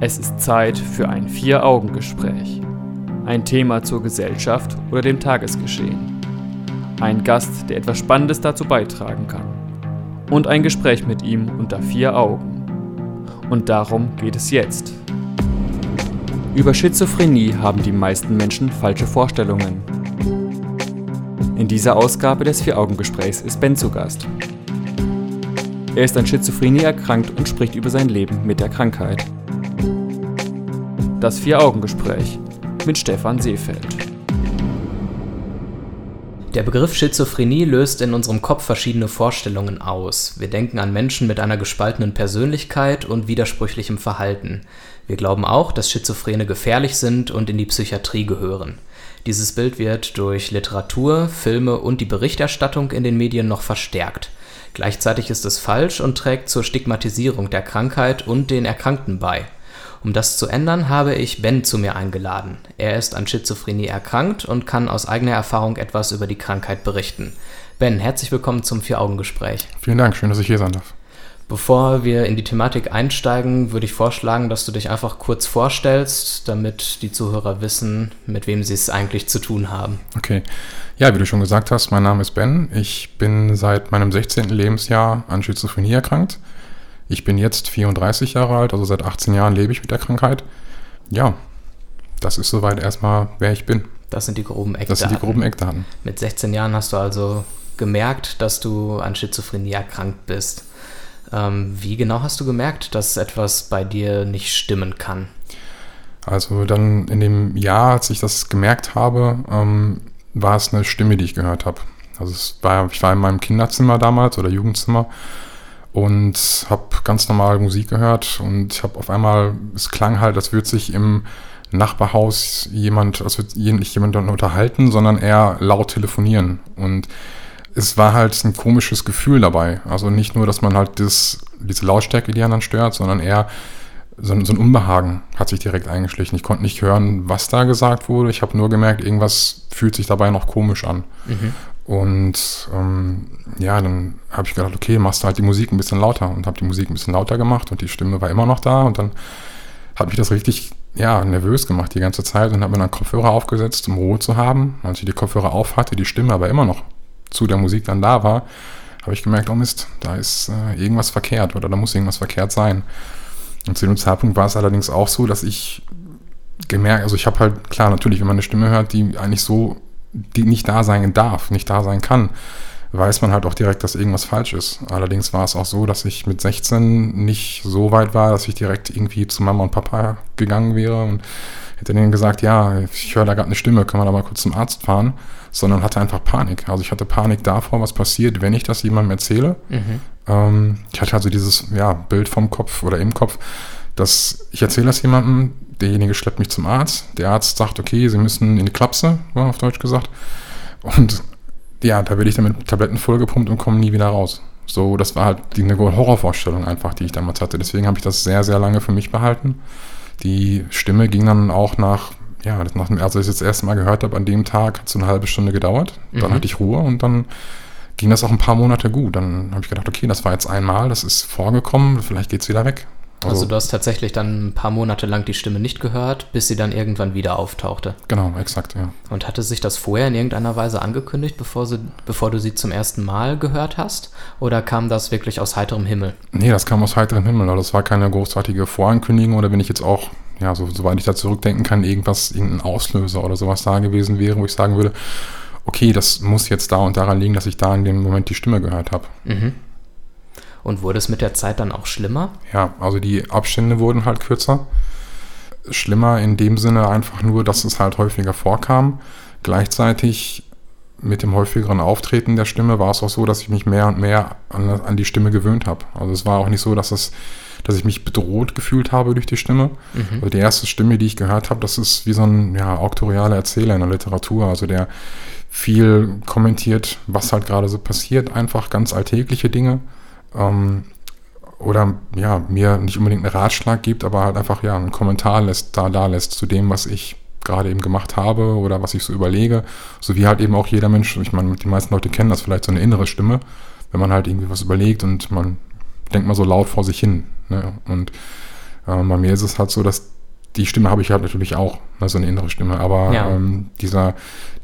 Es ist Zeit für ein Vier-Augen-Gespräch. Ein Thema zur Gesellschaft oder dem Tagesgeschehen. Ein Gast, der etwas Spannendes dazu beitragen kann. Und ein Gespräch mit ihm unter vier Augen. Und darum geht es jetzt. Über Schizophrenie haben die meisten Menschen falsche Vorstellungen. In dieser Ausgabe des Vier-Augen-Gesprächs ist Ben zu Gast. Er ist an Schizophrenie erkrankt und spricht über sein Leben mit der Krankheit. Das Vier-Augen-Gespräch mit Stefan Seefeld. Der Begriff Schizophrenie löst in unserem Kopf verschiedene Vorstellungen aus. Wir denken an Menschen mit einer gespaltenen Persönlichkeit und widersprüchlichem Verhalten. Wir glauben auch, dass Schizophrene gefährlich sind und in die Psychiatrie gehören. Dieses Bild wird durch Literatur, Filme und die Berichterstattung in den Medien noch verstärkt. Gleichzeitig ist es falsch und trägt zur Stigmatisierung der Krankheit und den Erkrankten bei. Um das zu ändern, habe ich Ben zu mir eingeladen. Er ist an Schizophrenie erkrankt und kann aus eigener Erfahrung etwas über die Krankheit berichten. Ben, herzlich willkommen zum Vier-Augen-Gespräch. Vielen Dank, schön, dass ich hier sein darf. Bevor wir in die Thematik einsteigen, würde ich vorschlagen, dass du dich einfach kurz vorstellst, damit die Zuhörer wissen, mit wem sie es eigentlich zu tun haben. Okay. Ja, wie du schon gesagt hast, mein Name ist Ben. Ich bin seit meinem 16. Lebensjahr an Schizophrenie erkrankt. Ich bin jetzt 34 Jahre alt, also seit 18 Jahren lebe ich mit der Krankheit. Ja, das ist soweit erstmal, wer ich bin. Das sind die groben Eckdaten. Das sind die groben Eckdaten. Mit 16 Jahren hast du also gemerkt, dass du an Schizophrenie erkrankt bist. Ähm, wie genau hast du gemerkt, dass etwas bei dir nicht stimmen kann? Also dann in dem Jahr, als ich das gemerkt habe, ähm, war es eine Stimme, die ich gehört habe. Also war, ich war in meinem Kinderzimmer damals oder Jugendzimmer und habe ganz normal Musik gehört und ich habe auf einmal, es klang halt, als würde sich im Nachbarhaus jemand, als würde nicht jemand dann unterhalten, sondern eher laut telefonieren und es war halt ein komisches Gefühl dabei. Also nicht nur, dass man halt das, diese Lautstärke, die anderen stört, sondern eher so, so, ein Unbehagen hat sich direkt eingeschlichen. Ich konnte nicht hören, was da gesagt wurde. Ich habe nur gemerkt, irgendwas fühlt sich dabei noch komisch an. Mhm. Und ähm, ja, dann habe ich gedacht, okay, machst du halt die Musik ein bisschen lauter und habe die Musik ein bisschen lauter gemacht und die Stimme war immer noch da und dann hat mich das richtig ja, nervös gemacht die ganze Zeit und habe mir dann Kopfhörer aufgesetzt, um Ruhe zu haben. Als ich die Kopfhörer auf hatte, die Stimme aber immer noch zu der Musik dann da war, habe ich gemerkt, oh Mist, da ist äh, irgendwas verkehrt oder da muss irgendwas verkehrt sein. Und zu dem Zeitpunkt war es allerdings auch so, dass ich gemerkt, also ich habe halt, klar, natürlich, wenn man eine Stimme hört, die eigentlich so, die nicht da sein darf, nicht da sein kann, weiß man halt auch direkt, dass irgendwas falsch ist. Allerdings war es auch so, dass ich mit 16 nicht so weit war, dass ich direkt irgendwie zu Mama und Papa gegangen wäre und hätte denen gesagt, ja, ich höre da gerade eine Stimme, kann man da mal kurz zum Arzt fahren, sondern hatte einfach Panik. Also ich hatte Panik davor, was passiert, wenn ich das jemandem erzähle. Mhm. Ähm, ich hatte also dieses ja, Bild vom Kopf oder im Kopf, dass ich erzähle das jemandem, derjenige schleppt mich zum Arzt, der Arzt sagt, okay, Sie müssen in die Klapse, war auf Deutsch gesagt, und ja, da werde ich dann mit Tabletten vollgepumpt und komme nie wieder raus. So, das war halt die, eine Horrorvorstellung einfach, die ich damals hatte. Deswegen habe ich das sehr, sehr lange für mich behalten. Die Stimme ging dann auch nach, ja, nach dem, als ich es das erste Mal gehört habe, an dem Tag hat es so eine halbe Stunde gedauert. Dann mhm. hatte ich Ruhe und dann ging das auch ein paar Monate gut. Dann habe ich gedacht, okay, das war jetzt einmal, das ist vorgekommen, vielleicht geht es wieder weg. Also, also, du hast tatsächlich dann ein paar Monate lang die Stimme nicht gehört, bis sie dann irgendwann wieder auftauchte. Genau, exakt, ja. Und hatte sich das vorher in irgendeiner Weise angekündigt, bevor, sie, bevor du sie zum ersten Mal gehört hast? Oder kam das wirklich aus heiterem Himmel? Nee, das kam aus heiterem Himmel. Also das war keine großartige Vorankündigung oder wenn ich jetzt auch, ja, so, soweit ich da zurückdenken kann, irgendwas, irgendein Auslöser oder sowas da gewesen wäre, wo ich sagen würde, okay, das muss jetzt da und daran liegen, dass ich da in dem Moment die Stimme gehört habe. Mhm. Und wurde es mit der Zeit dann auch schlimmer? Ja, also die Abstände wurden halt kürzer. Schlimmer in dem Sinne einfach nur, dass es halt häufiger vorkam. Gleichzeitig mit dem häufigeren Auftreten der Stimme war es auch so, dass ich mich mehr und mehr an, an die Stimme gewöhnt habe. Also es war auch nicht so, dass es dass ich mich bedroht gefühlt habe durch die Stimme. Mhm. Also die erste Stimme, die ich gehört habe, das ist wie so ein ja, auktorialer Erzähler in der Literatur, also der viel kommentiert, was halt gerade so passiert, einfach ganz alltägliche Dinge ähm, oder ja, mir nicht unbedingt einen Ratschlag gibt, aber halt einfach ja einen Kommentar lässt, da, da lässt zu dem, was ich gerade eben gemacht habe oder was ich so überlege. So wie halt eben auch jeder Mensch, ich meine, die meisten Leute kennen das vielleicht so eine innere Stimme, wenn man halt irgendwie was überlegt und man denkt mal so laut vor sich hin. Ne? Und Ähm, bei mir ist es halt so, dass die Stimme habe ich halt natürlich auch, ne, so eine innere Stimme, aber Ja. ähm, dieser,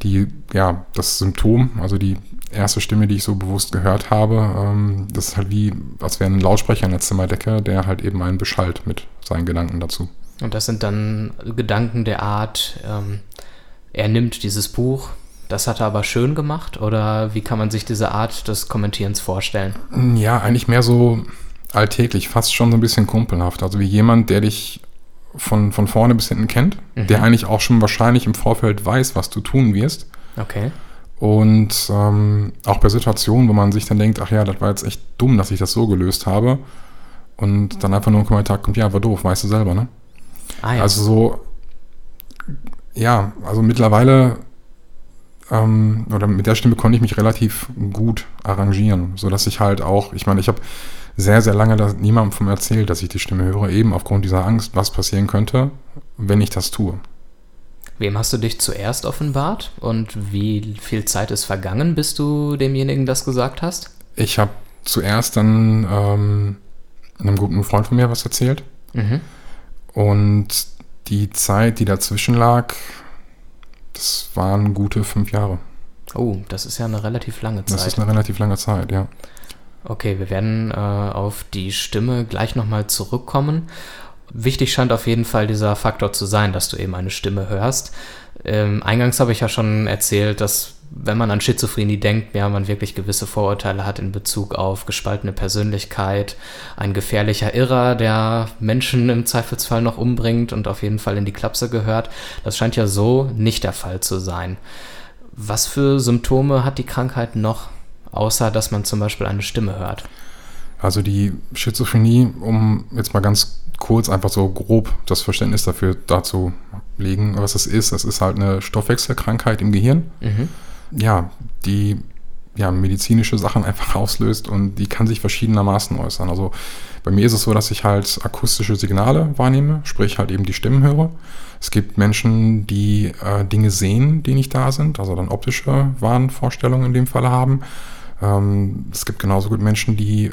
die, ja, das Symptom, also die erste Stimme, die ich so bewusst gehört habe, ähm, das ist halt wie, als wäre ein Lautsprecher in der Zimmerdecke, der halt eben einen beschallt mit seinen Gedanken dazu. Und das sind dann Gedanken der Art, ähm, er nimmt dieses Buch, das hat er aber schön gemacht, oder wie kann man sich diese Art des Kommentierens vorstellen? Ja, eigentlich mehr so alltäglich, fast schon so ein bisschen kumpelhaft. Also wie jemand, der dich von, von vorne bis hinten kennt, Mhm. der eigentlich auch schon wahrscheinlich im Vorfeld weiß, was du tun wirst. Okay. Und ähm, auch bei Situationen, wo man sich dann denkt, ach ja, das war jetzt echt dumm, dass ich das so gelöst habe. Und dann einfach nur ein Kommentar kommt, ja, war doof, weißt du selber, ne? Ah ja. Also so, ja, also mittlerweile, ähm, oder mit der Stimme konnte ich mich relativ gut arrangieren, sodass ich halt auch, ich meine, ich habe sehr, sehr lange das niemandem von mir erzählt, dass ich die Stimme höre, eben aufgrund dieser Angst, was passieren könnte, wenn ich das tue. Wem hast du dich zuerst offenbart und wie viel Zeit ist vergangen, bis du demjenigen das gesagt hast? Ich habe zuerst dann ähm, einem guten Freund von mir was erzählt Mhm. und die Zeit, die dazwischen lag, das waren gute fünf Jahre. Oh, das ist ja eine relativ lange Das Zeit. ist eine relativ lange Zeit, ja. Okay, wir werden äh, auf die Stimme gleich nochmal zurückkommen. Wichtig scheint auf jeden Fall dieser Faktor zu sein, dass du eben eine Stimme hörst. Ähm, eingangs habe ich ja schon erzählt, dass wenn man an Schizophrenie denkt, ja, man wirklich gewisse Vorurteile hat in Bezug auf gespaltene Persönlichkeit, ein gefährlicher Irrer, der Menschen im Zweifelsfall noch umbringt und auf jeden Fall in die Klapse gehört. Das scheint ja so nicht der Fall zu sein. Was für Symptome hat die Krankheit noch, außer dass man zum Beispiel eine Stimme hört? Also die Schizophrenie, um jetzt mal ganz kurz einfach so grob das Verständnis dafür dazu legen, was es ist. Es ist halt eine Stoffwechselkrankheit im Gehirn, Mhm. ja, die ja, medizinische Sachen einfach auslöst und die kann sich verschiedenermaßen äußern. Also bei mir ist es so, dass ich halt akustische Signale wahrnehme, sprich halt eben die Stimmen höre. Es gibt Menschen, die äh, Dinge sehen, die nicht da sind, also dann optische Wahnvorstellungen in dem Fall haben. Ähm, es gibt genauso gut Menschen, die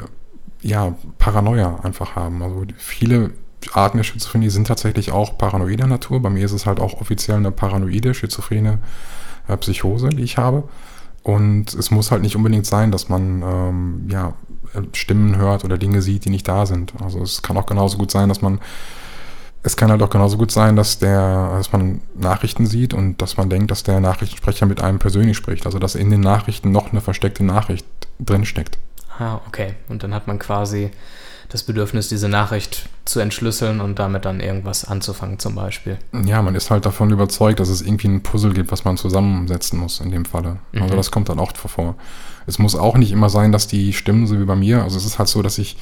ja Paranoia einfach haben. Also viele Arten der Schizophrenie sind tatsächlich auch paranoider Natur. Bei mir ist es halt auch offiziell eine paranoide, schizophrene äh, Psychose, die ich habe. Und es muss halt nicht unbedingt sein, dass man ähm, ja, Stimmen hört oder Dinge sieht, die nicht da sind. Also es kann auch genauso gut sein, dass man es kann halt auch genauso gut sein, dass der, dass man Nachrichten sieht und dass man denkt, dass der Nachrichtensprecher mit einem persönlich spricht. Also dass in den Nachrichten noch eine versteckte Nachricht drinsteckt. Ah, okay. Und dann hat man quasi das Bedürfnis, diese Nachricht zu entschlüsseln und damit dann irgendwas anzufangen, zum Beispiel. Ja, man ist halt davon überzeugt, dass es irgendwie ein Puzzle gibt, was man zusammensetzen muss in dem Falle. Also Mhm. das kommt dann oft vor. Es muss auch nicht immer sein, dass die stimmen, so wie bei mir. Also es ist halt so, dass ich,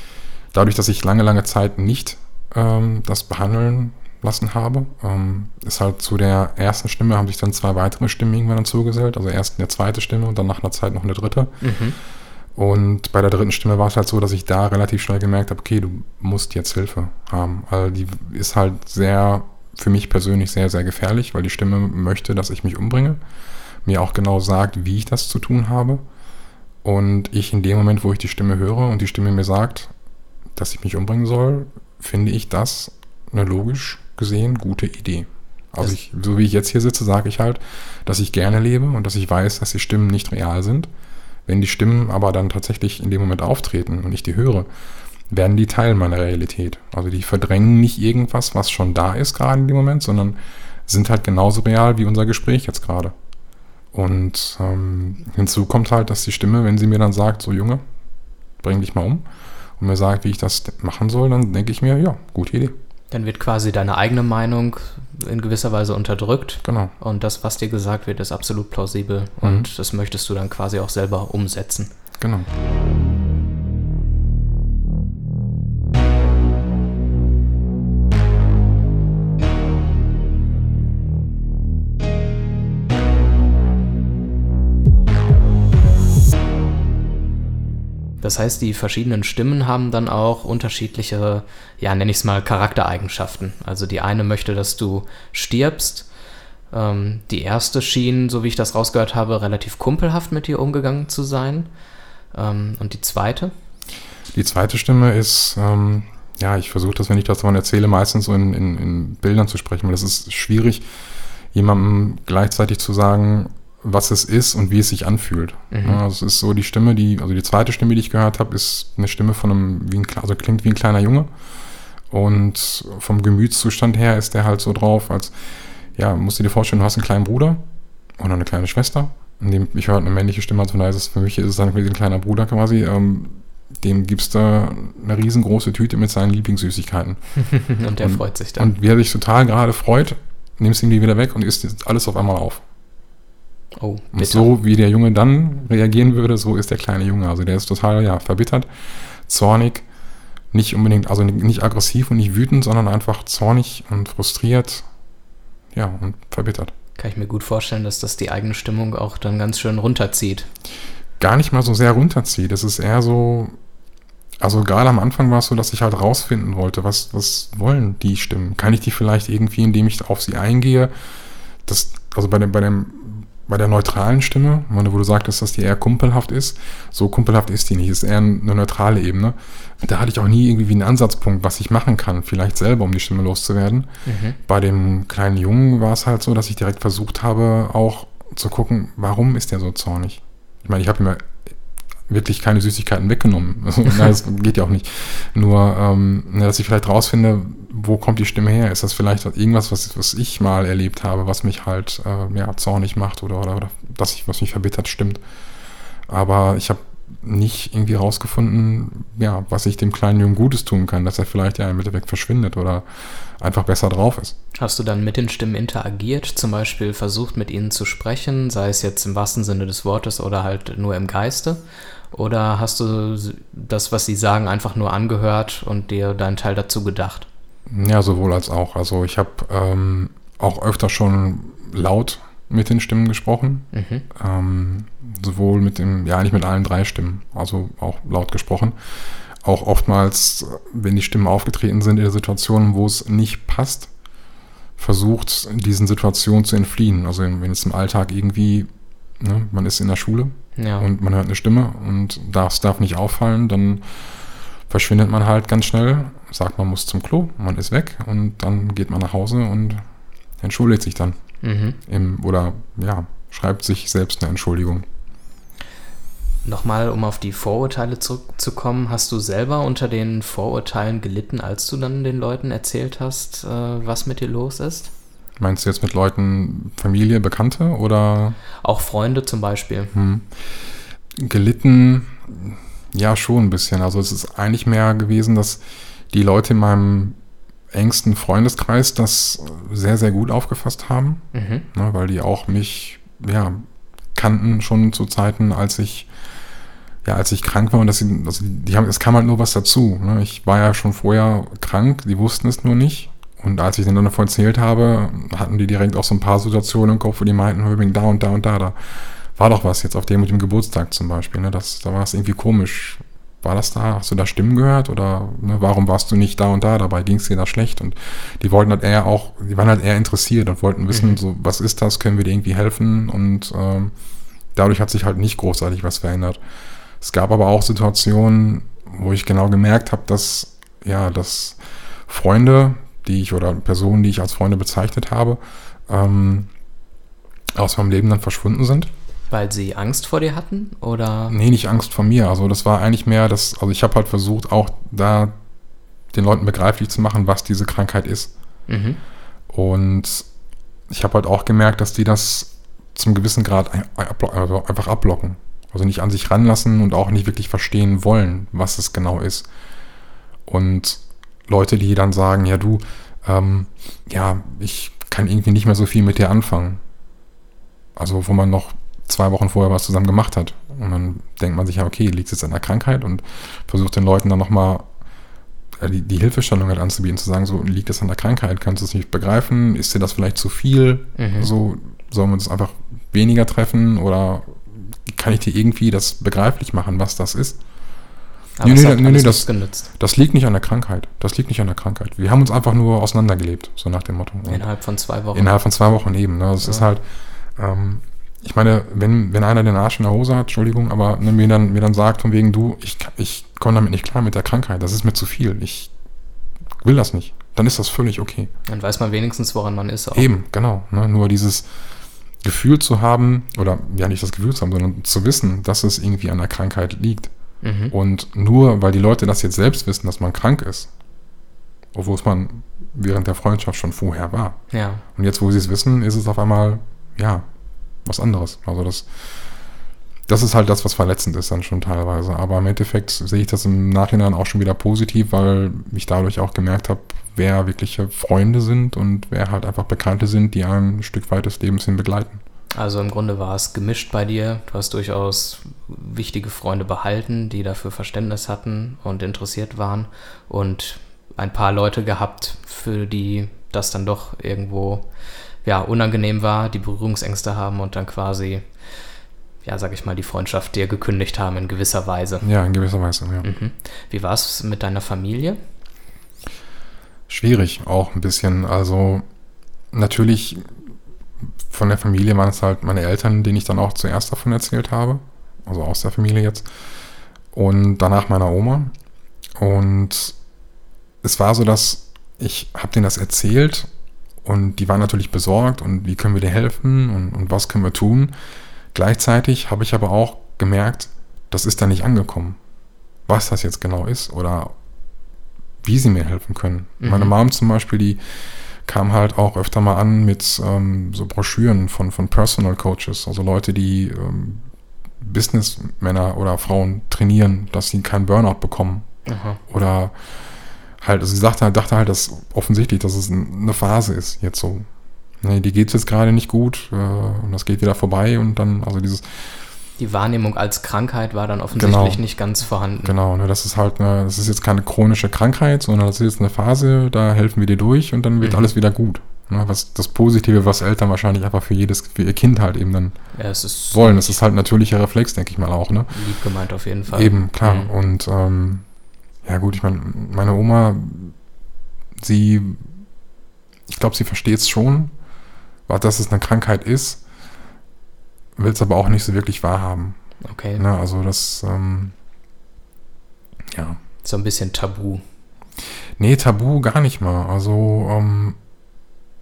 dadurch, dass ich lange, lange Zeit nicht ähm, das behandeln lassen habe, ähm, ist halt zu der ersten Stimme haben sich dann zwei weitere Stimmen irgendwann dazugesellt. Also erst eine zweite Stimme und dann nach einer Zeit noch eine dritte. Mhm. Und bei der dritten Stimme war es halt so, dass ich da relativ schnell gemerkt habe, okay, du musst jetzt Hilfe haben. Weil die ist halt sehr, für mich persönlich sehr, sehr gefährlich, weil die Stimme möchte, dass ich mich umbringe. Mir auch genau sagt, wie ich das zu tun habe. Und ich in dem Moment, wo ich die Stimme höre und die Stimme mir sagt, dass ich mich umbringen soll, finde ich das eine logisch gesehen gute Idee. Also ich, so wie ich jetzt hier sitze, sage ich halt, dass ich gerne lebe und dass ich weiß, dass die Stimmen nicht real sind. Wenn die Stimmen aber dann tatsächlich in dem Moment auftreten und ich die höre, werden die Teil meiner Realität. Also die verdrängen nicht irgendwas, was schon da ist gerade in dem Moment, sondern sind halt genauso real wie unser Gespräch jetzt gerade. Und ähm, hinzu kommt halt, dass die Stimme, wenn sie mir dann sagt, so Junge, bring dich mal um, und mir sagt, wie ich das machen soll, dann denke ich mir, ja, gute Idee. Dann wird quasi deine eigene Meinung in gewisser Weise unterdrückt. Genau. Und das, was dir gesagt wird, ist absolut plausibel. Mhm. Und das möchtest du dann quasi auch selber umsetzen. Genau. Das heißt, die verschiedenen Stimmen haben dann auch unterschiedliche, ja, nenne ich es mal, Charaktereigenschaften. Also die eine möchte, dass du stirbst. Ähm, die erste schien, so wie ich das rausgehört habe, relativ kumpelhaft mit dir umgegangen zu sein. Ähm, und die zweite? Die zweite Stimme ist, ähm, ja, ich versuche das, wenn ich das davon erzähle, meistens so in, in, in Bildern zu sprechen, weil es ist schwierig, jemandem gleichzeitig zu sagen, was es ist und wie es sich anfühlt. Mhm. Ja, es ist so die Stimme, die, also die zweite Stimme, die ich gehört habe, ist eine Stimme von einem, wie ein, also klingt wie ein kleiner Junge. Und vom Gemütszustand her ist der halt so drauf, als, ja, musst du dir vorstellen, du hast einen kleinen Bruder oder eine kleine Schwester. Dem, ich höre eine männliche Stimme, also von daher ist es für mich ist es dann wie ein kleiner Bruder quasi. Ähm, dem gibst du eine riesengroße Tüte mit seinen Lieblingssüßigkeiten. und der und, freut sich dann. Und wie er sich total gerade freut, nimmst ihm die wieder weg und isst alles auf einmal auf. Oh, bitter. Und so wie der Junge dann reagieren würde, so ist der kleine Junge. Also der ist total, ja, verbittert, zornig, nicht unbedingt, also nicht aggressiv und nicht wütend, sondern einfach zornig und frustriert, ja, und verbittert. Kann ich mir gut vorstellen, dass das die eigene Stimmung auch dann ganz schön runterzieht. Gar nicht mal so sehr runterzieht. Das ist eher so, also gerade am Anfang war es so, dass ich halt rausfinden wollte, was, was wollen die Stimmen? Kann ich die vielleicht irgendwie, indem ich auf sie eingehe, das, also bei dem, bei dem bei der neutralen Stimme, wo du sagtest, dass die eher kumpelhaft ist, so kumpelhaft ist die nicht, ist eher eine neutrale Ebene. Da hatte ich auch nie irgendwie einen Ansatzpunkt, was ich machen kann, vielleicht selber, um die Stimme loszuwerden. Mhm. Bei dem kleinen Jungen war es halt so, dass ich direkt versucht habe, auch zu gucken, warum ist der so zornig? Ich meine, ich habe ihm wirklich keine Süßigkeiten weggenommen. Also, nein, das geht ja auch nicht. Nur, ähm, dass ich vielleicht rausfinde, wo kommt die Stimme her? Ist das vielleicht irgendwas, was, was ich mal erlebt habe, was mich halt äh, ja, zornig macht oder, oder, oder dass ich, was mich verbittert, stimmt. Aber ich habe nicht irgendwie rausgefunden, ja, was ich dem kleinen Jungen Gutes tun kann, dass er vielleicht ja im Endeffekt verschwindet oder einfach besser drauf ist. Hast du dann mit den Stimmen interagiert, zum Beispiel versucht mit ihnen zu sprechen, sei es jetzt im wahrsten Sinne des Wortes oder halt nur im Geiste? Oder hast du das, was sie sagen, einfach nur angehört und dir deinen Teil dazu gedacht? Ja, sowohl als auch. Also ich habe ähm, auch öfter schon laut mit den Stimmen gesprochen. Mhm. Ähm, sowohl mit dem, ja, nicht mit allen drei Stimmen, also auch laut gesprochen. Auch oftmals, wenn die Stimmen aufgetreten sind in der Situation, wo es nicht passt, versucht, diesen Situationen zu entfliehen. Also wenn es im Alltag irgendwie, ne, man ist in der Schule ja. und man hört eine Stimme und das darf nicht auffallen, dann verschwindet man halt ganz schnell, sagt man muss zum Klo, man ist weg und dann geht man nach Hause und entschuldigt sich dann. Mhm. Im, oder ja, schreibt sich selbst eine Entschuldigung. Nochmal, um auf die Vorurteile zurückzukommen, hast du selber unter den Vorurteilen gelitten, als du dann den Leuten erzählt hast, äh, was mit dir los ist? Meinst du jetzt mit Leuten, Familie, Bekannte oder? Auch Freunde zum Beispiel. Hm. Gelitten, ja, schon ein bisschen. Also es ist eigentlich mehr gewesen, dass die Leute in meinem engsten Freundeskreis das sehr, sehr gut aufgefasst haben, mhm. ne, weil die auch mich, ja, kannten schon zu Zeiten, als ich ja, als ich krank war und das, sie, also die haben, es kam halt nur was dazu. Ne? Ich war ja schon vorher krank, die wussten es nur nicht. Und als ich denen dann davon erzählt habe, hatten die direkt auch so ein paar Situationen im Kopf, wo die meinten, da und da und da, da war doch was jetzt auf dem mit dem Geburtstag zum Beispiel. Ne? Das, da war es irgendwie komisch. War das da? Hast du da Stimmen gehört? Oder ne, warum warst du nicht da und da? Dabei ging es dir da schlecht. Und die wollten halt eher auch, die waren halt eher interessiert und wollten wissen, mhm. so, was ist das? Können wir dir irgendwie helfen? Und ähm, dadurch hat sich halt nicht großartig was verändert. Es gab aber auch Situationen, wo ich genau gemerkt habe, dass, ja, dass Freunde, die ich oder Personen, die ich als Freunde bezeichnet habe, ähm, aus meinem Leben dann verschwunden sind. Weil sie Angst vor dir hatten? Oder? Nee, nicht Angst vor mir. Also das war eigentlich mehr, dass, also ich habe halt versucht, auch da den Leuten begreiflich zu machen, was diese Krankheit ist. Mhm. Und ich habe halt auch gemerkt, dass die das zum gewissen Grad also einfach abblocken. Also nicht an sich ranlassen und auch nicht wirklich verstehen wollen, was es genau ist. Und Leute, die dann sagen, ja du, ähm, ja, ich kann irgendwie nicht mehr so viel mit dir anfangen. Also wo man noch zwei Wochen vorher was zusammen gemacht hat. Und dann denkt man sich ja, okay, liegt es jetzt an der Krankheit und versucht den Leuten dann nochmal die, die Hilfestellung halt anzubieten, zu sagen, so liegt es an der Krankheit, kannst du es nicht begreifen, ist dir das vielleicht zu viel, mhm. so sollen wir uns einfach weniger treffen oder kann ich dir irgendwie das begreiflich machen, was das ist? Aber nee, nee, nee, nee das, das liegt nicht an der Krankheit. Das liegt nicht an der Krankheit. Wir haben uns einfach nur auseinandergelebt, so nach dem Motto. Und innerhalb von zwei Wochen. Innerhalb von zwei Wochen eben. Ne? Das ja. ist halt, ähm, ich meine, wenn, wenn einer den Arsch in der Hose hat, Entschuldigung, aber ne, mir, dann, mir dann sagt von wegen, du, ich, ich komme damit nicht klar mit der Krankheit, das ist mir zu viel. Ich will das nicht, dann ist das völlig okay. Dann weiß man wenigstens, woran man ist. Auch. Eben, genau. Ne? Nur dieses Gefühl zu haben, oder ja nicht das Gefühl zu haben, sondern zu wissen, dass es irgendwie an der Krankheit liegt. Mhm. Und nur weil die Leute das jetzt selbst wissen, dass man krank ist, obwohl es man während der Freundschaft schon vorher war. Ja. Und jetzt, wo sie es wissen, ist es auf einmal, ja, was anderes. Also das, das ist halt das, was verletzend ist dann schon teilweise. Aber im Endeffekt sehe ich das im Nachhinein auch schon wieder positiv, weil ich dadurch auch gemerkt habe, wer wirkliche Freunde sind und wer halt einfach Bekannte sind, die einen ein Stück weit des Lebens hin begleiten. Also im Grunde war es gemischt bei dir. Du hast durchaus wichtige Freunde behalten, die dafür Verständnis hatten und interessiert waren. Und ein paar Leute gehabt, für die das dann doch irgendwo ja, unangenehm war, die Berührungsängste haben und dann quasi, ja, sag ich mal, die Freundschaft dir gekündigt haben in gewisser Weise. Ja, in gewisser Weise, ja. Mhm. Wie war es mit deiner Familie? Schwierig auch ein bisschen. Also natürlich von der Familie waren es halt meine Eltern, denen ich dann auch zuerst davon erzählt habe. Also aus der Familie jetzt. Und danach meiner Oma. Und es war so, dass ich habe denen das erzählt und die waren natürlich besorgt und wie können wir dir helfen und, und was können wir tun. Gleichzeitig habe ich aber auch gemerkt, das ist da nicht angekommen. Was das jetzt genau ist oder wie sie mir helfen können. Mhm. Meine Mom zum Beispiel, die kam halt auch öfter mal an mit ähm, so Broschüren von, von Personal Coaches, also Leute, die ähm, Businessmänner oder Frauen trainieren, dass sie keinen Burnout bekommen. Aha. Oder halt, also sie sagte halt, dachte halt, dass offensichtlich, dass es eine Phase ist, jetzt so. Nee, die geht jetzt gerade nicht gut äh, und das geht wieder vorbei und dann, also dieses. Die Wahrnehmung als Krankheit war dann offensichtlich genau, nicht ganz vorhanden. Genau, ne, das ist halt, eine, das ist jetzt keine chronische Krankheit, sondern das ist jetzt eine Phase, da helfen wir dir durch und dann wird mhm. alles wieder gut. Ne, was das Positive, was Eltern wahrscheinlich einfach für jedes, für ihr Kind halt eben dann ja, es ist wollen. Das ist halt ein natürlicher Reflex, denke ich mal auch, ne? Lieb gemeint auf jeden Fall. Eben, klar. Mhm. Und ähm, ja gut, ich meine, meine Oma, sie, ich glaube, sie versteht es schon, dass es eine Krankheit ist, will es aber auch nicht so wirklich wahrhaben. Okay. Na, ne, also das, ähm, ja. So ein bisschen Tabu. Nee, Tabu gar nicht mal. Also, ähm,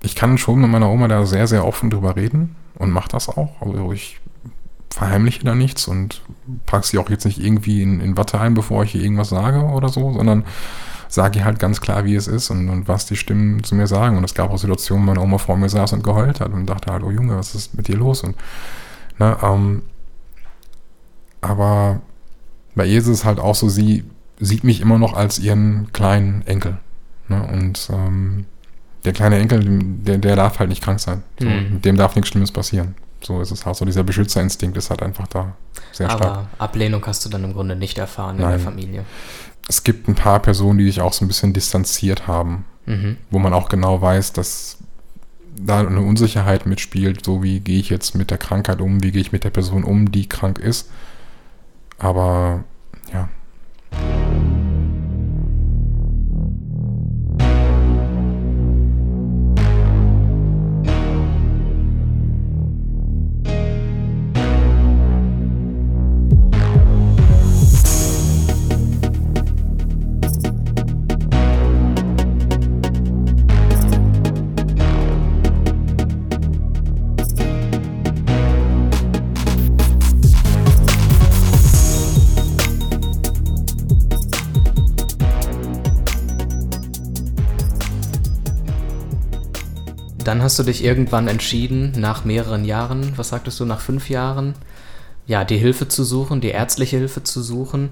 ich kann schon mit meiner Oma da sehr, sehr offen drüber reden und mache das auch. Also ich verheimliche da nichts und packe sie auch jetzt nicht irgendwie in, in Watte ein, bevor ich ihr irgendwas sage oder so, sondern sage ihr halt ganz klar, wie es ist und, und, was die Stimmen zu mir sagen. Und es gab auch Situationen, wo meine Oma vor mir saß und geheult hat und dachte halt, oh Junge, was ist mit dir los? Und, ne, ähm, aber bei ihr ist es halt auch so, sie sieht mich immer noch als ihren kleinen Enkel. Ne? Und ähm, der kleine Enkel, der, der darf halt nicht krank sein. So, mhm. Dem darf nichts Schlimmes passieren. So ist es halt so. Dieser Beschützerinstinkt ist halt einfach da sehr Aber stark. Aber Ablehnung hast du dann im Grunde nicht erfahren Nein. in der Familie. Es gibt ein paar Personen, die sich auch so ein bisschen distanziert haben, mhm. wo man auch genau weiß, dass da eine Unsicherheit mitspielt, so wie gehe ich jetzt mit der Krankheit um, wie gehe ich mit der Person um, die krank ist. Aber ja. Hast du dich irgendwann entschieden, nach mehreren Jahren, was sagtest du, nach fünf Jahren, ja, die Hilfe zu suchen, die ärztliche Hilfe zu suchen.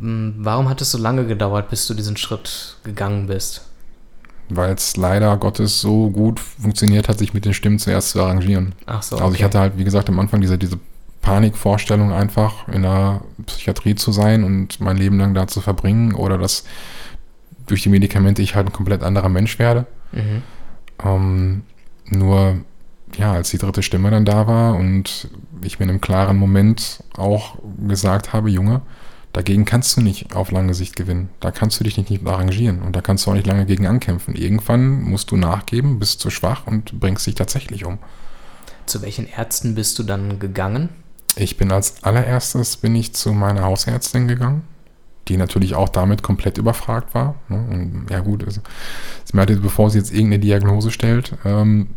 Ähm, warum hat es so lange gedauert, bis du diesen Schritt gegangen bist? Weil es leider Gottes so gut funktioniert hat, sich mit den Stimmen zuerst zu arrangieren. Ach so. Also ich hatte halt, wie gesagt, am Anfang diese, diese Panikvorstellung einfach in der Psychiatrie zu sein und mein Leben lang da zu verbringen oder dass durch die Medikamente ich halt ein komplett anderer Mensch werde. Mhm. Ähm, nur, ja, als die dritte Stimme dann da war und ich mir in einem klaren Moment auch gesagt habe, Junge, dagegen kannst du nicht auf lange Sicht gewinnen. Da kannst du dich nicht, nicht arrangieren und da kannst du auch nicht lange gegen ankämpfen. Irgendwann musst du nachgeben, bist zu schwach und bringst dich tatsächlich um. Zu welchen Ärzten bist du dann gegangen? Ich bin als allererstes bin ich zu meiner Hausärztin gegangen, die natürlich auch damit komplett überfragt war. Ne? Und ja gut, also, sie meinte, bevor sie jetzt irgendeine Diagnose stellt, ähm,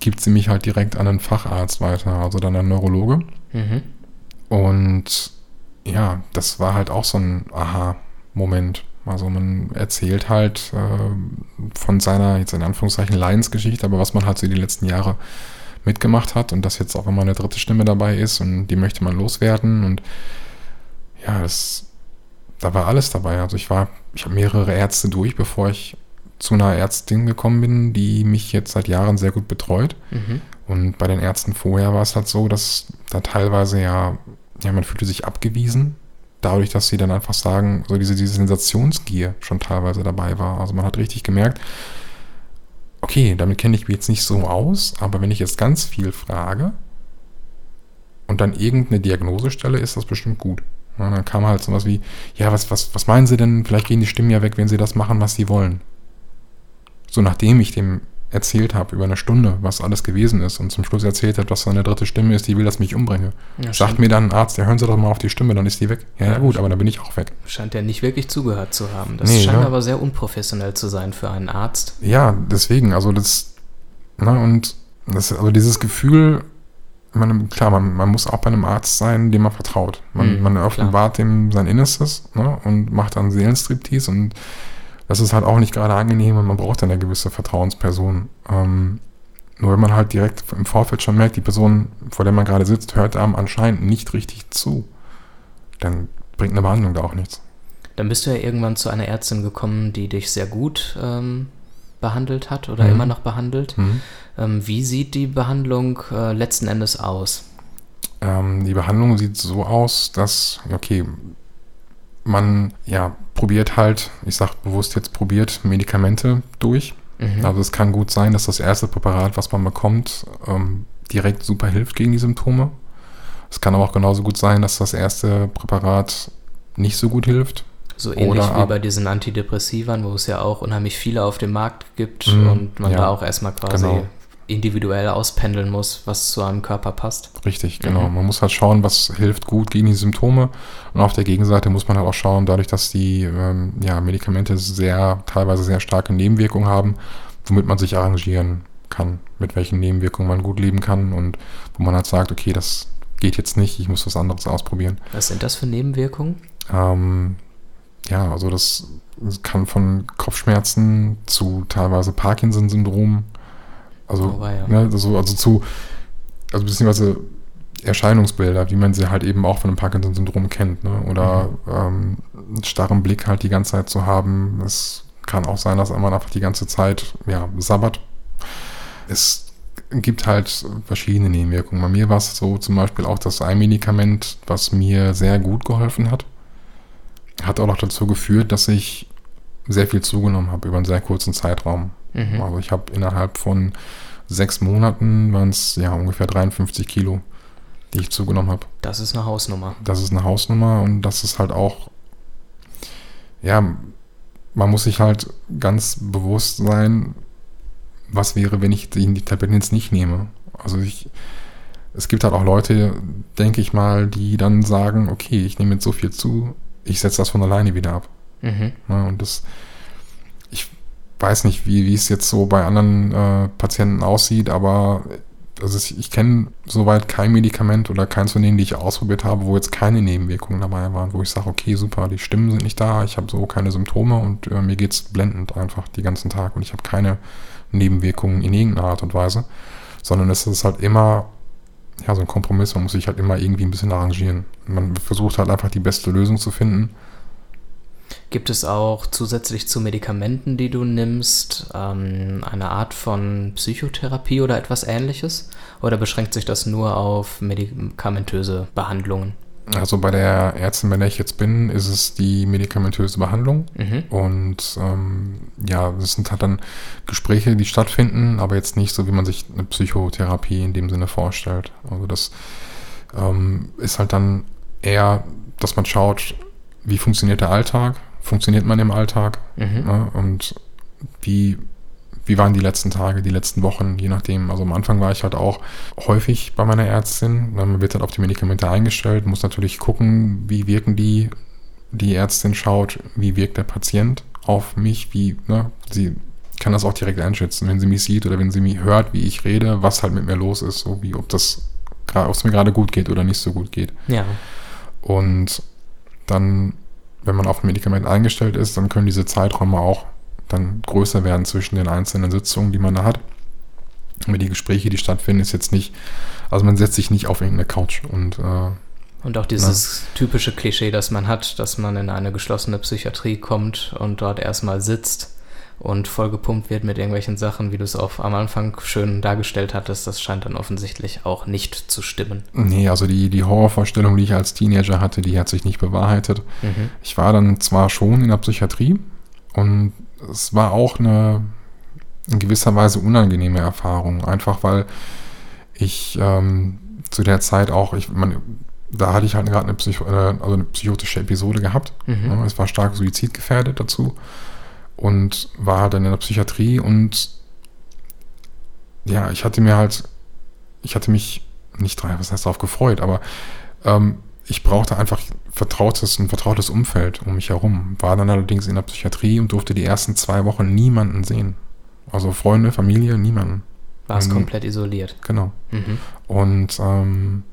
gibt sie mich halt direkt an einen Facharzt weiter, also dann einen Neurologe. Mhm. Und ja, das war halt auch so ein Aha-Moment. Also man erzählt halt äh, von seiner, jetzt in Anführungszeichen, Leidensgeschichte, aber was man halt so die letzten Jahre mitgemacht hat und dass jetzt auch immer eine dritte Stimme dabei ist und die möchte man loswerden und ja, das, da war alles dabei. Also ich war, ich habe mehrere Ärzte durch, bevor ich zu einer Ärztin gekommen bin, die mich jetzt seit Jahren sehr gut betreut. Mhm. Und bei den Ärzten vorher war es halt so, dass da teilweise ja, ja, man fühlte sich abgewiesen, dadurch, dass sie dann einfach sagen, so diese, diese Sensationsgier schon teilweise dabei war. Also man hat richtig gemerkt, okay, damit kenne ich mich jetzt nicht so aus, aber wenn ich jetzt ganz viel frage und dann irgendeine Diagnose stelle, ist das bestimmt gut. Und dann kam halt sowas wie, ja, was, was, was meinen Sie denn? Vielleicht gehen die Stimmen ja weg, wenn Sie das machen, was Sie wollen. So nachdem ich dem erzählt habe über eine Stunde, was alles gewesen ist und zum Schluss erzählt hat, was so eine dritte Stimme ist, die will, dass ich mich umbringe. Ja, Sagt mir dann ein Arzt, ja, hören Sie doch mal auf die Stimme, dann ist die weg. Ja, Ja, gut, aber dann bin ich auch weg. scheint er nicht wirklich zugehört zu haben. Das Nee, scheint ne? aber sehr unprofessionell zu sein für einen Arzt. Ja, deswegen, also das, ne, und das, also dieses Gefühl, man, klar, man, man muss auch bei einem Arzt sein, dem man vertraut. Man, Mhm, man klar. offenbart dem sein Innerstes ne, und macht dann Seelenstriptease und das ist halt auch nicht gerade angenehm und man braucht dann eine gewisse Vertrauensperson. Ähm, nur wenn man halt direkt im Vorfeld schon merkt, die Person, vor der man gerade sitzt, hört einem anscheinend nicht richtig zu, dann bringt eine Behandlung da auch nichts. Dann bist du ja irgendwann zu einer Ärztin gekommen, die dich sehr gut ähm, behandelt hat oder Mhm. immer noch behandelt. Mhm. Ähm, wie sieht die Behandlung äh, letzten Endes aus? Ähm, die Behandlung sieht so aus, dass, okay, man ja probiert halt, ich sag bewusst jetzt probiert, Medikamente durch. Mhm. Also es kann gut sein, dass das erste Präparat, was man bekommt, ähm, direkt super hilft gegen die Symptome. Es kann aber auch genauso gut sein, dass das erste Präparat nicht so gut hilft. So ähnlich Oder wie bei diesen Antidepressivern, wo es ja auch unheimlich viele auf dem Markt gibt Mhm, und man ja, da auch erstmal quasi genau. Individuell auspendeln muss, was zu einem Körper passt. Richtig, genau. Mhm. Man muss halt schauen, was hilft gut gegen die Symptome. Und auf der Gegenseite muss man halt auch schauen, dadurch, dass die ähm, ja, Medikamente sehr, teilweise sehr starke Nebenwirkungen haben, womit man sich arrangieren kann, mit welchen Nebenwirkungen man gut leben kann und wo man halt sagt, okay, das geht jetzt nicht, ich muss was anderes ausprobieren. Was sind das für Nebenwirkungen? Ähm, ja, also das, das kann von Kopfschmerzen zu teilweise Parkinson-Syndrom, also, Oh, weia. ne, also, also zu, also beziehungsweise Erscheinungsbilder, wie man sie halt eben auch von einem Parkinson-Syndrom kennt, ne? oder ähm, einen starren Blick halt die ganze Zeit zu haben. Es kann auch sein, dass man einfach die ganze Zeit, ja, sabbert. Es gibt halt verschiedene Nebenwirkungen. Bei mir war es so zum Beispiel auch das ein Medikament, was mir sehr gut geholfen hat. Hat auch noch dazu geführt, dass ich sehr viel zugenommen habe über einen sehr kurzen Zeitraum. Mhm. Also ich habe innerhalb von sechs Monaten waren es ja ungefähr 53 Kilo, die ich zugenommen habe. Das ist eine Hausnummer. Das ist eine Hausnummer und das ist halt auch, ja, man muss sich halt ganz bewusst sein, was wäre, wenn ich die, die Tabletten jetzt nicht nehme. Also ich, es gibt halt auch Leute, denke ich mal, die dann sagen, okay, ich nehme jetzt so viel zu, ich setze das von alleine wieder ab. Mhm. Ne? Und das, weiß nicht, wie, wie es jetzt so bei anderen äh, Patienten aussieht, aber also ich, ich kenne soweit kein Medikament oder keins von denen, die ich ausprobiert habe, wo jetzt keine Nebenwirkungen dabei waren, wo ich sage, okay, super, die Stimmen sind nicht da, ich habe so keine Symptome und äh, mir geht's blendend einfach den ganzen Tag und ich habe keine Nebenwirkungen in irgendeiner Art und Weise, sondern es ist halt immer ja, so ein Kompromiss, man muss sich halt immer irgendwie ein bisschen arrangieren. Man versucht halt einfach die beste Lösung zu finden Gibt es auch zusätzlich zu Medikamenten, die du nimmst, ähm, eine Art von Psychotherapie oder etwas ähnliches? Oder beschränkt sich das nur auf medikamentöse Behandlungen? Also bei der Ärztin, bei der ich jetzt bin, ist es die medikamentöse Behandlung. Mhm. Und ähm, ja, das sind halt dann Gespräche, die stattfinden, aber jetzt nicht so, wie man sich eine Psychotherapie in dem Sinne vorstellt. Also das ähm, ist halt dann eher, dass man schaut, wie funktioniert der Alltag, funktioniert man im Alltag Mhm. ne? und wie, wie waren die letzten Tage, die letzten Wochen, je nachdem. Also am Anfang war ich halt auch häufig bei meiner Ärztin. Man wird halt auf die Medikamente eingestellt, muss natürlich gucken, wie wirken die die Ärztin schaut, wie wirkt der Patient auf mich, wie, ne, sie kann das auch direkt einschätzen, wenn sie mich sieht oder wenn sie mich hört, wie ich rede, was halt mit mir los ist, so wie ob das ob es mir gerade gut geht oder nicht so gut geht. Ja. Und dann, wenn man auf ein Medikament eingestellt ist, dann können diese Zeiträume auch dann größer werden zwischen den einzelnen Sitzungen, die man da hat. Aber die Gespräche, die stattfinden, ist jetzt nicht, also man setzt sich nicht auf irgendeine Couch und äh, und auch dieses Na. typische Klischee, das man hat, dass man in eine geschlossene Psychiatrie kommt und dort erstmal sitzt und vollgepumpt wird mit irgendwelchen Sachen, wie du es auch am Anfang schön dargestellt hattest, das scheint dann offensichtlich auch nicht zu stimmen. Nee, also die, die Horrorvorstellung, die ich als Teenager hatte, die hat sich nicht bewahrheitet. Mhm. Ich war dann zwar schon in der Psychiatrie und es war auch eine in gewisser Weise unangenehme Erfahrung, einfach weil ich ähm, zu der Zeit auch, ich, man, da hatte ich halt gerade eine, Psycho also eine psychotische Episode gehabt. Mhm. Es war stark suizidgefährdet dazu und war halt dann in der Psychiatrie und ja, ich hatte mir halt, ich hatte mich nicht drauf, was heißt darauf gefreut, aber ähm, ich brauchte einfach vertrautes, ein vertrautes Umfeld um mich herum. War dann allerdings in der Psychiatrie und durfte die ersten zwei Wochen niemanden sehen. Also Freunde, Familie, niemanden. War es komplett isoliert. Genau. Mhm. Und ähm,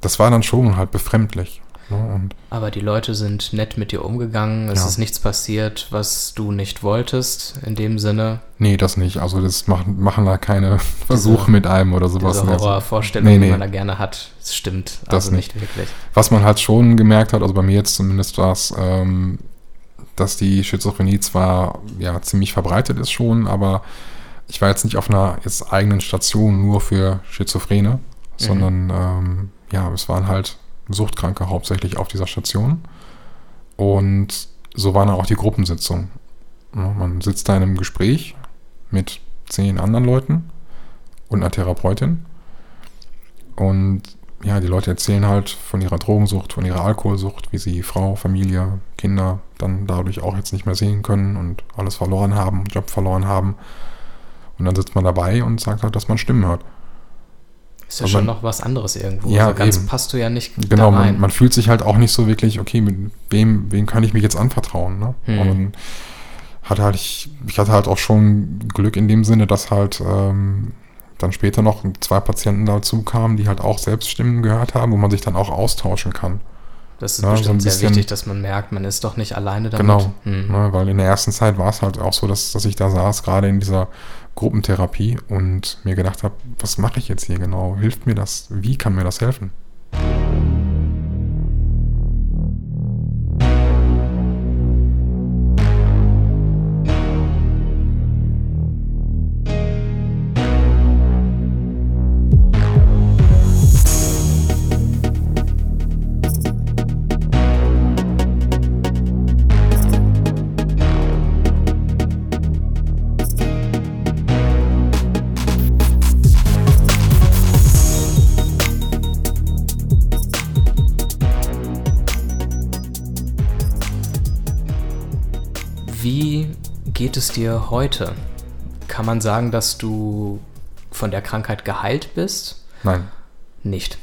das war dann schon halt befremdlich. Ne? Aber die Leute sind nett mit dir umgegangen. Es ja. ist nichts passiert, was du nicht wolltest, in dem Sinne. Nee, das nicht. Also das machen, machen da keine Versuche diese, mit einem oder sowas. Diese Horrorvorstellung, nee, nee. die man da gerne hat, das stimmt. Das also nicht. nicht wirklich. Was man halt schon gemerkt hat, also bei mir jetzt zumindest war es, ähm, dass die Schizophrenie zwar ja ziemlich verbreitet ist schon, aber ich war jetzt nicht auf einer jetzt eigenen Station nur für Schizophrene, mhm. sondern ähm, ja, es waren halt Suchtkranke hauptsächlich auf dieser Station. Und so waren auch die Gruppensitzungen. man sitzt da in einem Gespräch mit zehn anderen Leuten und einer Therapeutin. Und ja, die Leute erzählen halt von ihrer Drogensucht, von ihrer Alkoholsucht, wie sie Frau, Familie, Kinder dann dadurch auch jetzt nicht mehr sehen können und alles verloren haben, Job verloren haben. Und dann sitzt man dabei und sagt halt, dass man Stimmen hört. Ist ja schon noch was anderes irgendwo. Ja, also ganz eben. passt du ja nicht Genau, man, man, fühlt sich halt auch nicht so wirklich, okay, mit wem, wem kann ich mich jetzt anvertrauen, ne? Hm. Und hatte halt, ich, ich hatte halt auch schon Glück in dem Sinne, dass halt ähm, dann später noch zwei Patienten dazu kamen, die halt auch Selbststimmen gehört haben, wo man sich dann auch austauschen kann. Das ist ja, bestimmt so sehr wichtig, dass man merkt, man ist doch nicht alleine damit. Genau, hm. ne, weil in der ersten Zeit war es halt auch so, dass, dass ich da saß, gerade in dieser Gruppentherapie und mir gedacht habe, was mache ich jetzt hier genau? Hilft mir das? Wie kann mir das helfen? Es dir heute? Kann man sagen, dass du von der Krankheit geheilt bist? Nein. Nicht.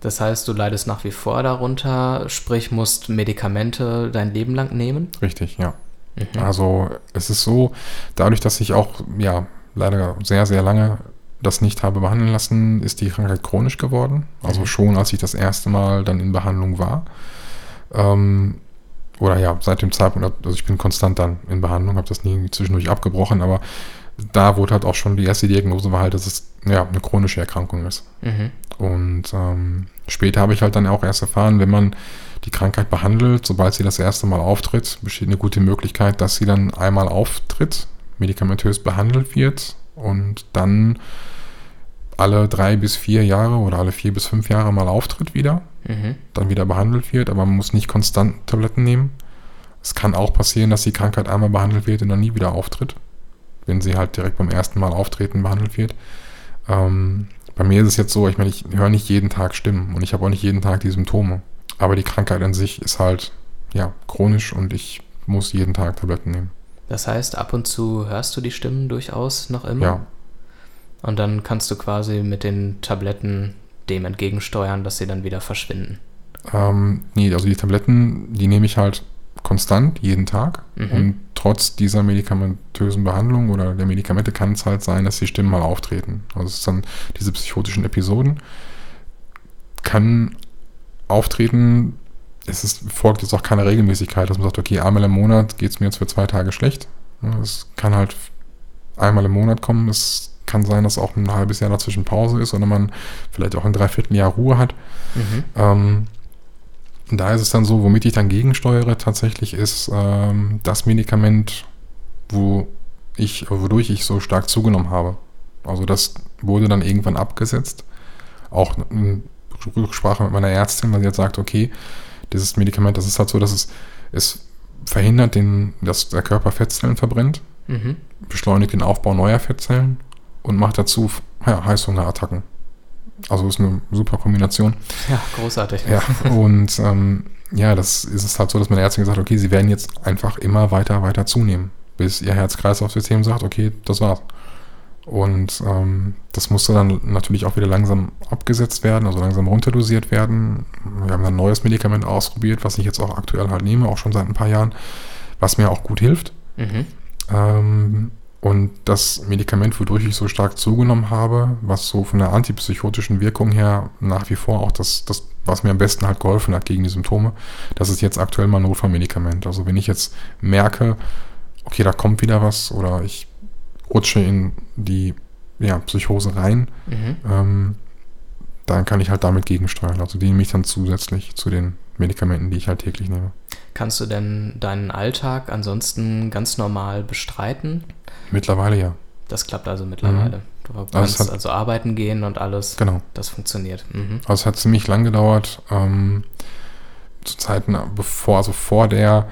Das heißt, du leidest nach wie vor darunter, sprich musst Medikamente dein Leben lang nehmen? Richtig, ja. Mhm. Also es ist so, dadurch, dass ich auch ja leider sehr, sehr lange das nicht habe behandeln lassen, ist die Krankheit chronisch geworden. Also mhm. schon, als ich das erste Mal dann in Behandlung war. Ähm, oder ja, seit dem Zeitpunkt, also ich bin konstant dann in Behandlung, habe das nie zwischendurch abgebrochen, aber da wurde halt auch schon die erste Diagnose war halt, dass es ja eine chronische Erkrankung ist. Mhm. Und ähm, später habe ich halt dann auch erst erfahren, wenn man die Krankheit behandelt, sobald sie das erste Mal auftritt, besteht eine gute Möglichkeit, dass sie dann einmal auftritt, medikamentös behandelt wird und dann alle drei bis vier Jahre oder alle vier bis fünf Jahre mal auftritt wieder, mhm. dann wieder behandelt wird, aber man muss nicht konstant Tabletten nehmen. Es kann auch passieren, dass die Krankheit einmal behandelt wird und dann nie wieder auftritt, wenn sie halt direkt beim ersten Mal auftreten behandelt wird. Ähm, bei mir ist es jetzt so, ich meine, ich höre nicht jeden Tag Stimmen und ich habe auch nicht jeden Tag die Symptome. Aber die Krankheit an sich ist halt ja chronisch und ich muss jeden Tag Tabletten nehmen. Das heißt, ab und zu hörst du die Stimmen durchaus noch immer? Ja, und dann kannst du quasi mit den Tabletten dem entgegensteuern, dass sie dann wieder verschwinden. Ähm, nee, also die Tabletten, die nehme ich halt konstant jeden Tag. Mhm. Und trotz dieser medikamentösen Behandlung oder der Medikamente kann es halt sein, dass die Stimmen mal auftreten. Also es ist dann diese psychotischen Episoden kann auftreten. Es ist, folgt jetzt auch keine Regelmäßigkeit, dass man sagt, okay, einmal im Monat geht es mir jetzt für zwei Tage schlecht. Es kann halt einmal im Monat kommen. Es kann sein, dass auch ein halbes Jahr dazwischen Pause ist oder man vielleicht auch ein Dreivierteljahr Ruhe hat. Mhm. Ähm, da ist es dann so, womit ich dann gegensteuere, tatsächlich ist ähm, das Medikament, wo ich, wodurch ich so stark zugenommen habe. Also das wurde dann irgendwann abgesetzt. Auch in Rücksprache mit meiner Ärztin, weil sie jetzt sagt, okay, dieses Medikament, das ist halt so, dass es, es verhindert, den, dass der Körper Fettzellen verbrennt, Mhm. beschleunigt den Aufbau neuer Fettzellen und macht dazu ja, Heißhungerattacken. Also ist eine super Kombination. Ja, großartig. Ja, und ähm, ja, das ist es halt so, dass meine Ärztin gesagt hat, okay, sie werden jetzt einfach immer weiter, weiter zunehmen, bis ihr Herz-Kreislauf-System sagt, okay, das war's. Und ähm, das musste dann natürlich auch wieder langsam abgesetzt werden, also langsam runterdosiert werden. Wir haben dann ein neues Medikament ausprobiert, was ich jetzt auch aktuell halt nehme, auch schon seit ein paar Jahren, was mir auch gut hilft. Mhm. Ähm, und das Medikament, wodurch ich so stark zugenommen habe, was so von der antipsychotischen Wirkung her nach wie vor auch das, das, was mir am besten halt geholfen hat gegen die Symptome, das ist jetzt aktuell mein Notfallmedikament. Also wenn ich jetzt merke, okay, da kommt wieder was oder ich rutsche in die ja, Psychose rein, Mhm. ähm, dann kann ich halt damit gegensteuern. Also die nehme ich dann zusätzlich zu den Medikamenten, die ich halt täglich nehme. Kannst du denn deinen Alltag ansonsten ganz normal bestreiten? Mittlerweile ja. Das klappt also mittlerweile. Du Also es kannst hat- also arbeiten gehen und alles. Genau. Das funktioniert. Mhm. Also es hat ziemlich lang gedauert. Ähm, zu Zeiten bevor, also vor der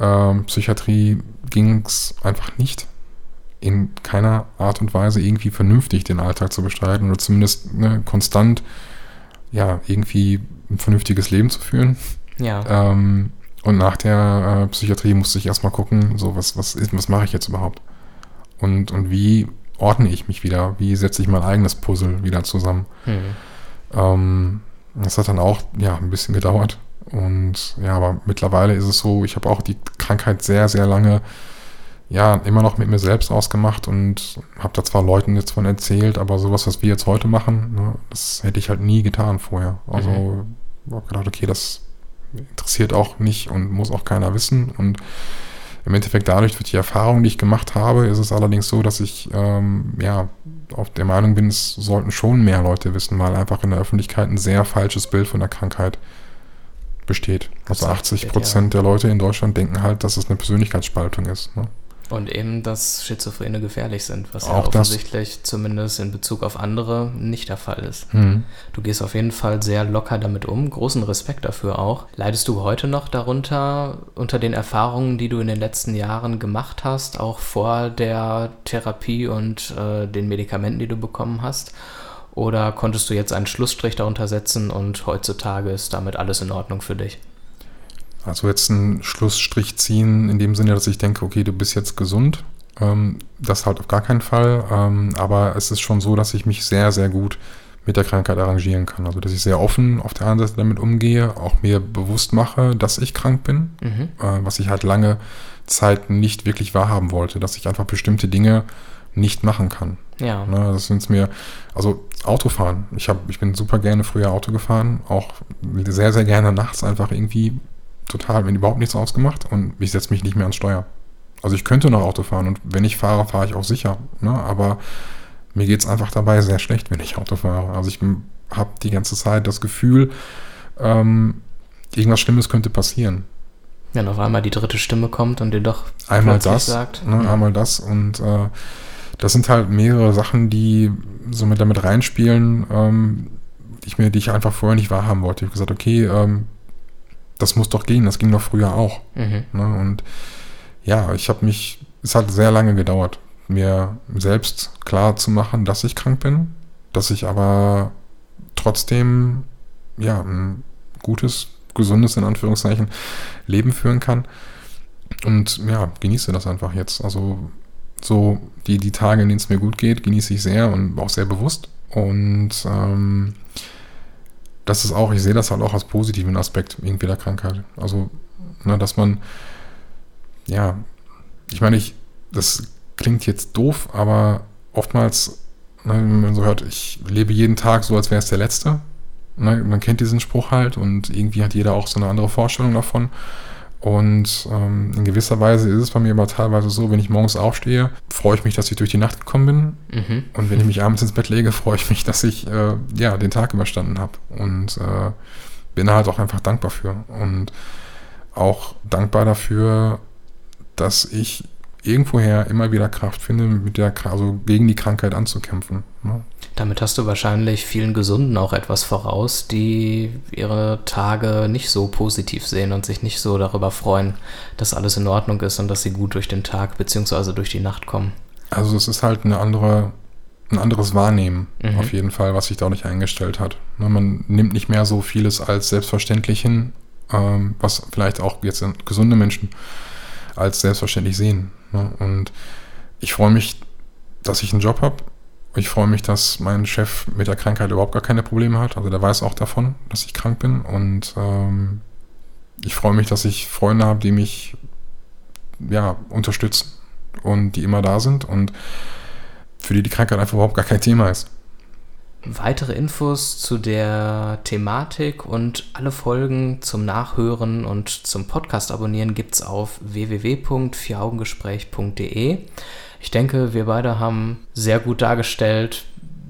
ähm, Psychiatrie ging es einfach nicht in keiner Art und Weise irgendwie vernünftig den Alltag zu bestreiten oder zumindest ne, konstant ja irgendwie ein vernünftiges Leben zu führen. Ja. Ähm, und nach der äh, Psychiatrie musste ich erstmal gucken, so was, was ist, was mache ich jetzt überhaupt? Und, und wie ordne ich mich wieder? Wie setze ich mein eigenes Puzzle wieder zusammen? Mhm. Ähm, das hat dann auch ja, ein bisschen gedauert. Und ja, aber mittlerweile ist es so, ich habe auch die Krankheit sehr, sehr lange ja, immer noch mit mir selbst ausgemacht und habe da zwar Leuten jetzt von erzählt, aber sowas, was wir jetzt heute machen, ne, das hätte ich halt nie getan vorher. Also ich habe gedacht, okay, das interessiert auch nicht und muss auch keiner wissen. Und im Endeffekt dadurch, durch die Erfahrung, die ich gemacht habe, ist es allerdings so, dass ich ähm, ja auf der Meinung bin, es sollten schon mehr Leute wissen, weil einfach in der Öffentlichkeit ein sehr falsches Bild von der Krankheit besteht. Also Gezeigt 80 wird, Prozent der Leute in Deutschland denken halt, dass es eine Persönlichkeitsspaltung ist. Ne? Und eben, dass Schizophrene gefährlich sind, was ja Auch das. offensichtlich zumindest in Bezug auf andere nicht der Fall ist. Hm. Du gehst auf jeden Fall sehr locker damit um. Großen Respekt dafür auch. Leidest du heute noch darunter, unter den Erfahrungen, die du in den letzten Jahren gemacht hast, auch vor der Therapie und äh, den Medikamenten, die du bekommen hast? Oder konntest du jetzt einen Schlussstrich darunter setzen und heutzutage ist damit alles in Ordnung für dich? Also jetzt einen Schlussstrich ziehen, in dem Sinne, dass ich denke, okay, du bist jetzt gesund. Ähm, das halt auf gar keinen Fall. Ähm, aber es ist schon so, dass ich mich sehr, sehr gut mit der Krankheit arrangieren kann. Also dass ich sehr offen auf der einen Seite damit umgehe, auch mir bewusst mache, dass ich krank bin, Mhm. äh, was ich halt lange Zeit nicht wirklich wahrhaben wollte, dass ich einfach bestimmte Dinge nicht machen kann. Ja. Ne, das sind mir, also Autofahren. Ich, hab, ich bin super gerne früher Auto gefahren, auch sehr, sehr gerne nachts einfach irgendwie total, wenn überhaupt nichts ausgemacht und ich setze mich nicht mehr ans Steuer. Also ich könnte noch Auto fahren und wenn ich fahre, fahre ich auch sicher. Ne? Aber mir geht es einfach dabei sehr schlecht, wenn ich Auto fahre. Also ich habe die ganze Zeit das Gefühl, ähm, irgendwas Schlimmes könnte passieren. Wenn auf einmal die dritte Stimme kommt und dir doch Einmal das, sagt. ne, Mhm. einmal das und äh, das sind halt mehrere Sachen, die so mit damit reinspielen, ähm, die ich mir, die ich einfach vorher nicht wahrhaben wollte. Ich habe gesagt, okay, ähm, das muss doch gehen, das ging doch früher auch. Mhm. Ne? Und ja, ich habe mich, es hat sehr lange gedauert, mir selbst klar zu machen, dass ich krank bin, dass ich aber trotzdem ja ein gutes, gesundes in Anführungszeichen Leben führen kann. Und ja, genieße das einfach jetzt. Also so die, die Tage, in denen es mir gut geht, genieße ich sehr und auch sehr bewusst. Und ähm, das ist auch, ich sehe das halt auch als positiven Aspekt irgendwie der Krankheit. Also Ne, dass man, ja, ich meine, ich, das klingt jetzt doof, aber oftmals, ne, wenn man so hört, ich lebe jeden Tag so, als wäre es der letzte. Ne, man kennt diesen Spruch halt und irgendwie hat jeder auch so eine andere Vorstellung davon. Und ähm, in gewisser Weise ist es bei mir aber teilweise so, wenn ich morgens aufstehe, freue ich mich, dass ich durch die Nacht gekommen bin. Mhm. Und wenn ich mich abends ins Bett lege, freue ich mich, dass ich äh, ja, den Tag überstanden habe. Und äh, bin halt auch einfach dankbar für. Und auch dankbar dafür, dass ich irgendwoher immer wieder Kraft finde, mit der, also gegen die Krankheit anzukämpfen. Ne? Damit hast du wahrscheinlich vielen Gesunden auch etwas voraus, die ihre Tage nicht so positiv sehen und sich nicht so darüber freuen, dass alles in Ordnung ist und dass sie gut durch den Tag bzw. durch die Nacht kommen. Also es ist halt eine andere, ein anderes Wahrnehmen mhm. auf jeden Fall, was sich da nicht eingestellt hat. Ne, man nimmt nicht mehr so vieles als selbstverständlich hin, ähm, was vielleicht auch jetzt gesunde Menschen als selbstverständlich sehen. Ne? Und ich freue mich, dass ich einen Job habe ich freue mich, dass mein Chef mit der Krankheit überhaupt gar keine Probleme hat. Also der weiß auch davon, dass ich krank bin. Und ähm, ich freue mich, dass ich Freunde habe, die mich ja, unterstützen und die immer da sind und für die die Krankheit einfach überhaupt gar kein Thema ist. Weitere Infos zu der Thematik und alle Folgen zum Nachhören und zum Podcast abonnieren gibt es auf www.vieraugengespräch.de. Ich denke, wir beide haben sehr gut dargestellt,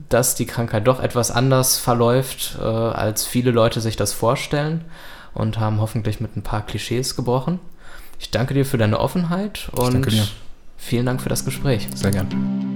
dass die Krankheit doch etwas anders verläuft, äh, als viele Leute sich das vorstellen und haben hoffentlich mit ein paar Klischees gebrochen. Ich danke dir für deine Offenheit und vielen Dank für das Gespräch. Sehr gern.